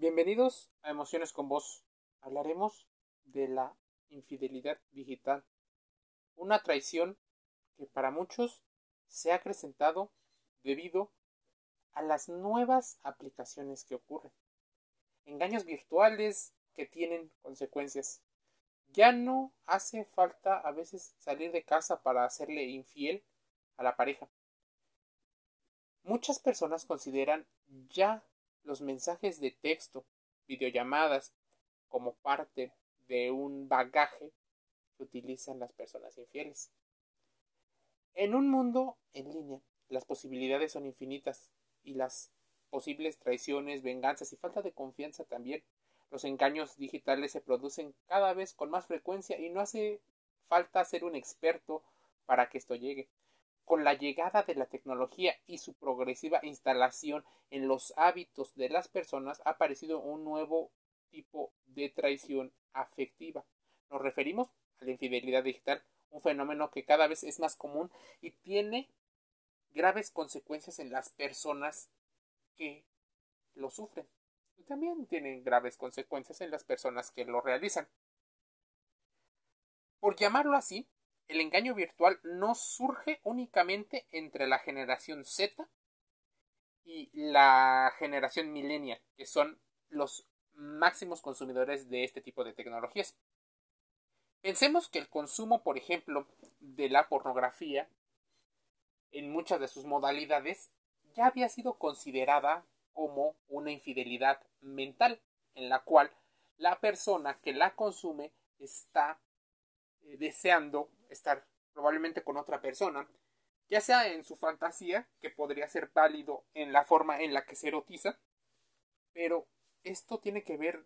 Bienvenidos a Emociones con Vos. Hablaremos de la infidelidad digital, una traición que para muchos se ha acrecentado debido a las nuevas aplicaciones que ocurren. Engaños virtuales que tienen consecuencias. Ya no hace falta a veces salir de casa para hacerle infiel a la pareja. Muchas personas consideran ya los mensajes de texto, videollamadas, como parte de un bagaje que utilizan las personas infieles. En un mundo en línea, las posibilidades son infinitas y las posibles traiciones, venganzas y falta de confianza también. Los engaños digitales se producen cada vez con más frecuencia y no hace falta ser un experto para que esto llegue. Con la llegada de la tecnología y su progresiva instalación en los hábitos de las personas ha aparecido un nuevo tipo de traición afectiva. Nos referimos a la infidelidad digital, un fenómeno que cada vez es más común y tiene graves consecuencias en las personas que lo sufren. Y también tienen graves consecuencias en las personas que lo realizan. Por llamarlo así, el engaño virtual no surge únicamente entre la generación Z y la generación millennial, que son los máximos consumidores de este tipo de tecnologías. Pensemos que el consumo, por ejemplo, de la pornografía en muchas de sus modalidades ya había sido considerada como una infidelidad mental, en la cual la persona que la consume está eh, deseando estar probablemente con otra persona, ya sea en su fantasía, que podría ser válido en la forma en la que se erotiza, pero esto tiene que ver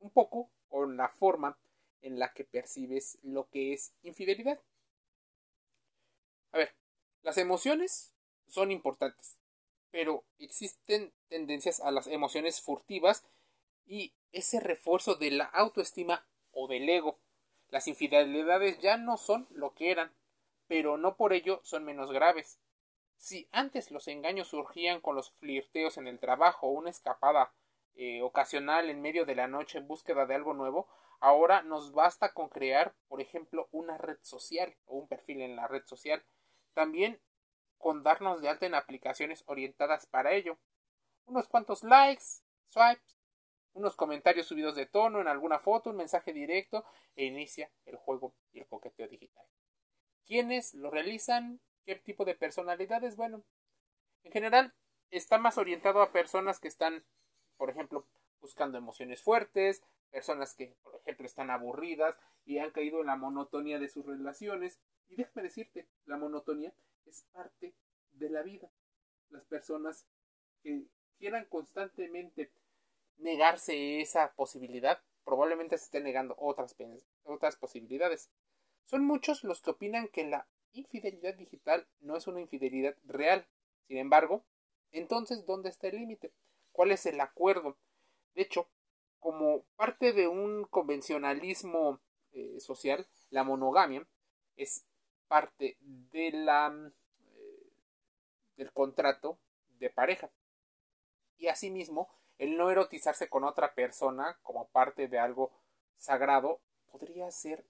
un poco con la forma en la que percibes lo que es infidelidad. A ver, las emociones son importantes, pero existen tendencias a las emociones furtivas y ese refuerzo de la autoestima o del ego. Las infidelidades ya no son lo que eran, pero no por ello son menos graves. Si antes los engaños surgían con los flirteos en el trabajo o una escapada eh, ocasional en medio de la noche en búsqueda de algo nuevo, ahora nos basta con crear, por ejemplo, una red social o un perfil en la red social. También con darnos de alta en aplicaciones orientadas para ello. Unos cuantos likes, swipes, unos comentarios subidos de tono en alguna foto, un mensaje directo e inicia el juego y el coqueteo digital. ¿Quiénes lo realizan? ¿Qué tipo de personalidades? Bueno, en general está más orientado a personas que están por ejemplo, buscando emociones fuertes, personas que, por ejemplo, están aburridas y han caído en la monotonía de sus relaciones. Y déjame decirte, la monotonía es parte de la vida. Las personas que quieran constantemente negarse esa posibilidad, probablemente se estén negando otras, otras posibilidades. Son muchos los que opinan que la infidelidad digital no es una infidelidad real. Sin embargo, entonces, ¿dónde está el límite? cuál es el acuerdo. De hecho, como parte de un convencionalismo eh, social, la monogamia es parte de la, eh, del contrato de pareja. Y asimismo, el no erotizarse con otra persona como parte de algo sagrado podría ser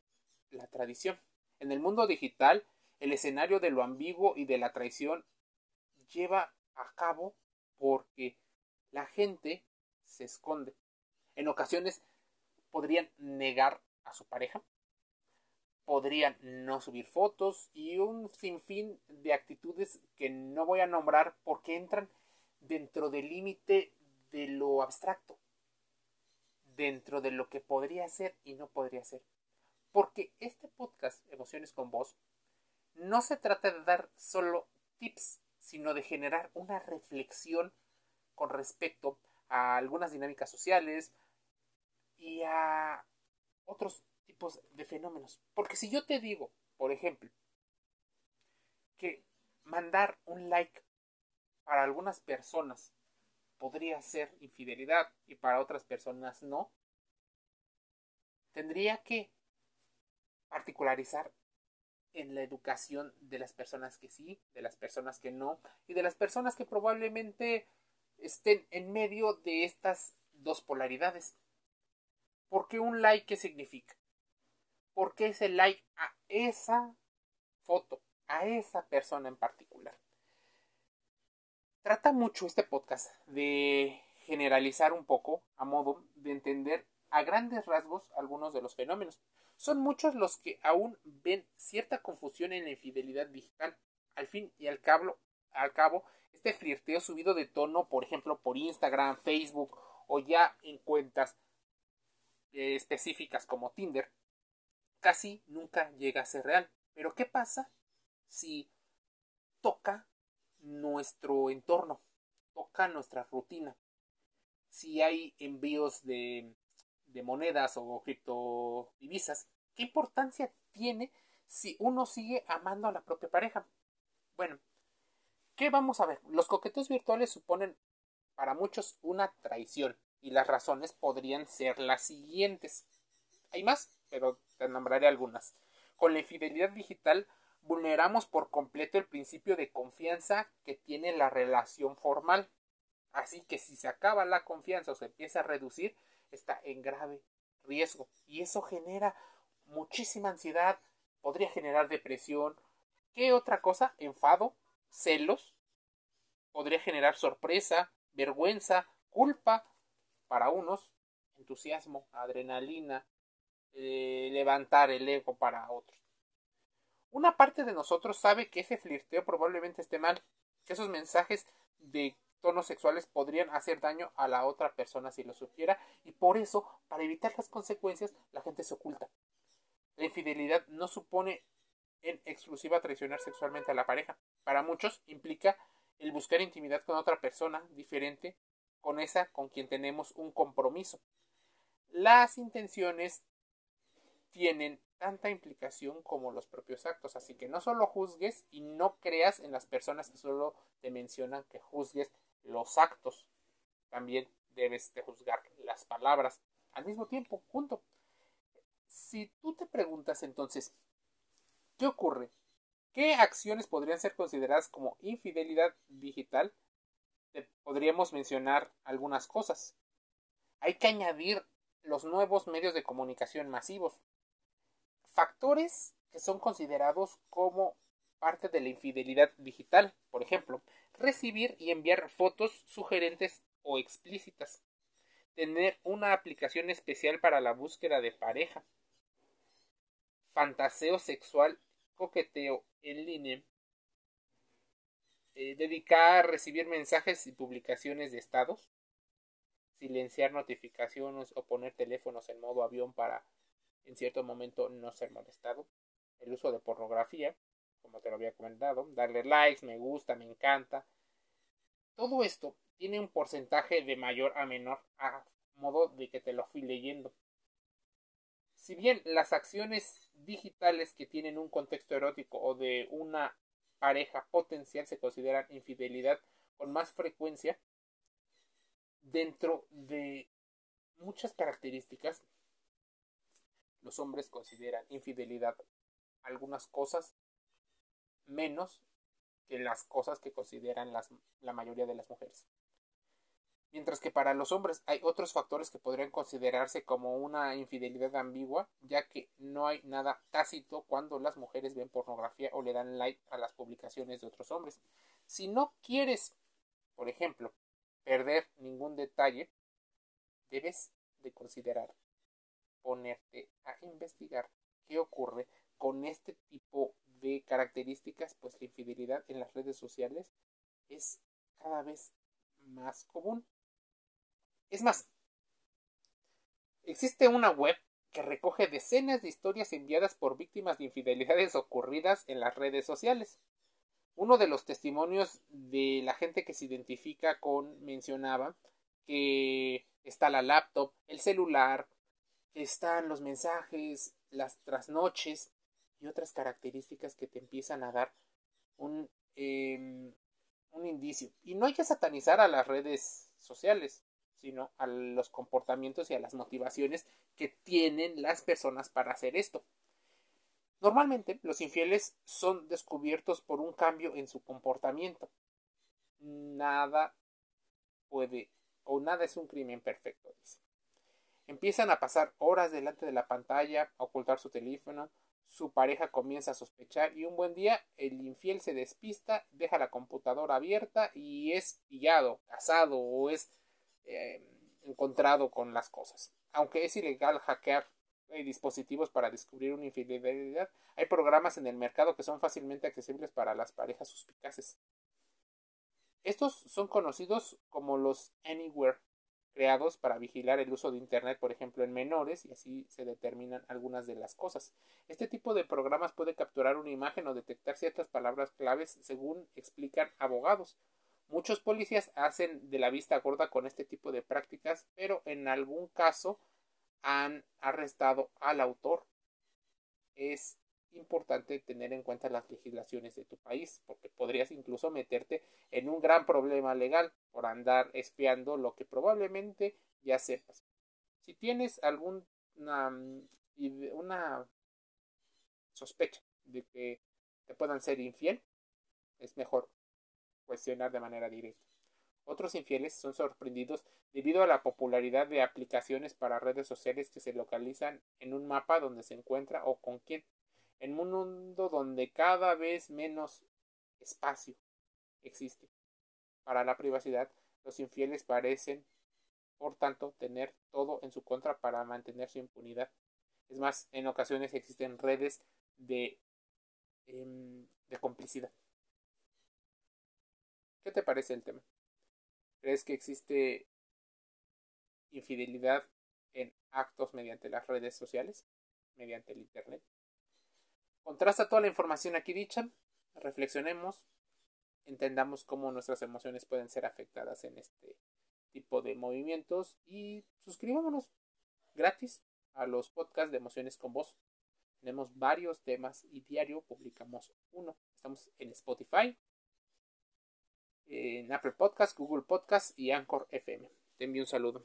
la tradición. En el mundo digital, el escenario de lo ambiguo y de la traición lleva a cabo porque la gente se esconde. En ocasiones podrían negar a su pareja, podrían no subir fotos y un sinfín de actitudes que no voy a nombrar porque entran dentro del límite de lo abstracto, dentro de lo que podría ser y no podría ser. Porque este podcast, Emociones con Voz, no se trata de dar solo tips, sino de generar una reflexión con respecto a algunas dinámicas sociales y a otros tipos de fenómenos. Porque si yo te digo, por ejemplo, que mandar un like para algunas personas podría ser infidelidad y para otras personas no, tendría que particularizar en la educación de las personas que sí, de las personas que no, y de las personas que probablemente estén en medio de estas dos polaridades. ¿Por qué un like qué significa? ¿Por qué ese like a esa foto, a esa persona en particular? Trata mucho este podcast de generalizar un poco a modo de entender a grandes rasgos algunos de los fenómenos. Son muchos los que aún ven cierta confusión en la infidelidad digital. Al fin y al cabo, al cabo este flirteo subido de tono, por ejemplo, por Instagram, Facebook o ya en cuentas eh, específicas como Tinder, casi nunca llega a ser real. Pero ¿qué pasa si toca nuestro entorno, toca nuestra rutina? Si hay envíos de, monedas o criptodivisas, ¿qué importancia tiene si uno sigue amando a la propia pareja? Bueno, ¿qué vamos a ver? Los coqueteos virtuales suponen para muchos una traición y las razones podrían ser las siguientes. Hay más, pero te nombraré algunas. Con la infidelidad digital vulneramos por completo el principio de confianza que tiene la relación formal. Así que si se acaba la confianza o se empieza a reducir, está en grave riesgo. Y eso genera muchísima ansiedad, podría generar depresión. ¿Qué otra cosa? Enfado, celos, podría generar sorpresa, vergüenza, culpa para unos, entusiasmo, adrenalina, eh, levantar el ego para otros. Una parte de nosotros sabe que ese flirteo probablemente esté mal, que esos mensajes de tonos sexuales podrían hacer daño a la otra persona si lo supiera y por eso, para evitar las consecuencias, la gente se oculta. La infidelidad no supone en exclusiva traicionar sexualmente a la pareja. Para muchos implica el buscar intimidad con otra persona diferente con esa con quien tenemos un compromiso. Las intenciones tienen tanta implicación como los propios actos, así que no solo juzgues y no creas en las personas que solo te mencionan que juzgues los actos, también debes de juzgar las palabras al mismo tiempo, junto. Si tú te preguntas entonces, ¿qué ocurre? ¿Qué acciones podrían ser consideradas como infidelidad digital? podríamos mencionar algunas cosas. Hay que añadir los nuevos medios de comunicación masivos. Factores que son considerados como parte de la infidelidad digital, por ejemplo, recibir y enviar fotos sugerentes o explícitas, tener una aplicación especial para la búsqueda de pareja, fantaseo sexual, coqueteo en línea, eh, dedicar a recibir mensajes y publicaciones de estados, silenciar notificaciones o poner teléfonos en modo avión para en cierto momento no ser molestado, el uso de pornografía, como te lo había comentado, darle likes, me gusta, me encanta. Todo esto tiene un porcentaje de mayor a menor a modo de que te lo fui leyendo. Si bien las acciones digitales que tienen un contexto erótico o de una pareja potencial se consideran infidelidad con más frecuencia dentro de muchas características los hombres consideran infidelidad algunas cosas menos que las cosas que consideran la mayoría de las mujeres. Mientras que para los hombres hay otros factores que podrían considerarse como una infidelidad ambigua, ya que no hay nada tácito cuando las mujeres ven pornografía o le dan like a las publicaciones de otros hombres. Si no quieres, por ejemplo, perder ningún detalle, debes de considerar ponerte a investigar qué ocurre con este tipo de características, pues la infidelidad en las redes sociales es cada vez más común. Es más, existe una web que recoge decenas de historias enviadas por víctimas de infidelidades ocurridas en las redes sociales. Uno de los testimonios de la gente que se identifica con mencionaba que está la laptop, el celular, están los mensajes, las trasnoches y otras características que te empiezan a dar un, em, un indicio. Y no hay que satanizar a las redes sociales sino a los comportamientos y a las motivaciones que tienen las personas para hacer esto. Normalmente los infieles son descubiertos por un cambio en su comportamiento. Nada puede o nada es un crimen perfecto, dice. Empiezan a pasar horas delante de la pantalla, a ocultar su teléfono, su pareja comienza a sospechar y un buen día el infiel se despista, deja la computadora abierta y es pillado, casado o es eh, encontrado con las cosas. Aunque es ilegal hackear dispositivos para descubrir una infidelidad. Hay programas en el mercado que son fácilmente accesibles para las parejas suspicaces. Estos son conocidos como los Anywhere, creados para vigilar el uso de Internet, por ejemplo, en menores, y así se determinan algunas de las cosas. Este tipo de programas puede capturar una imagen o detectar ciertas palabras claves según explican abogados. Muchos policías hacen de la vista gorda con este tipo de prácticas, pero en algún caso han arrestado al autor. Es importante tener en cuenta las legislaciones de tu país, porque podrías incluso meterte en un gran problema legal por andar espiando lo que probablemente ya sepas. Si tienes alguna una sospecha de que te puedan ser infiel, es mejor cuestionar de manera directa. Otros infieles son sorprendidos debido a la popularidad de aplicaciones para redes sociales que se localizan en un mapa donde se encuentra o con quién. En un mundo donde cada vez menos espacio existe para la privacidad, los infieles parecen, por tanto, tener todo en su contra para mantener su impunidad. Es más, en ocasiones existen redes de, em, de complicidad. ¿Qué te parece el tema? ¿Crees que existe infidelidad en actos mediante las redes sociales, mediante el Internet? Contrasta toda la información aquí dicha, reflexionemos, entendamos cómo nuestras emociones pueden ser afectadas en este tipo de movimientos y suscribámonos gratis a los podcasts de emociones con voz. Tenemos varios temas y diario publicamos uno. Estamos en Spotify, en Apple Podcast, Google Podcast y Anchor FM. Te envío un saludo.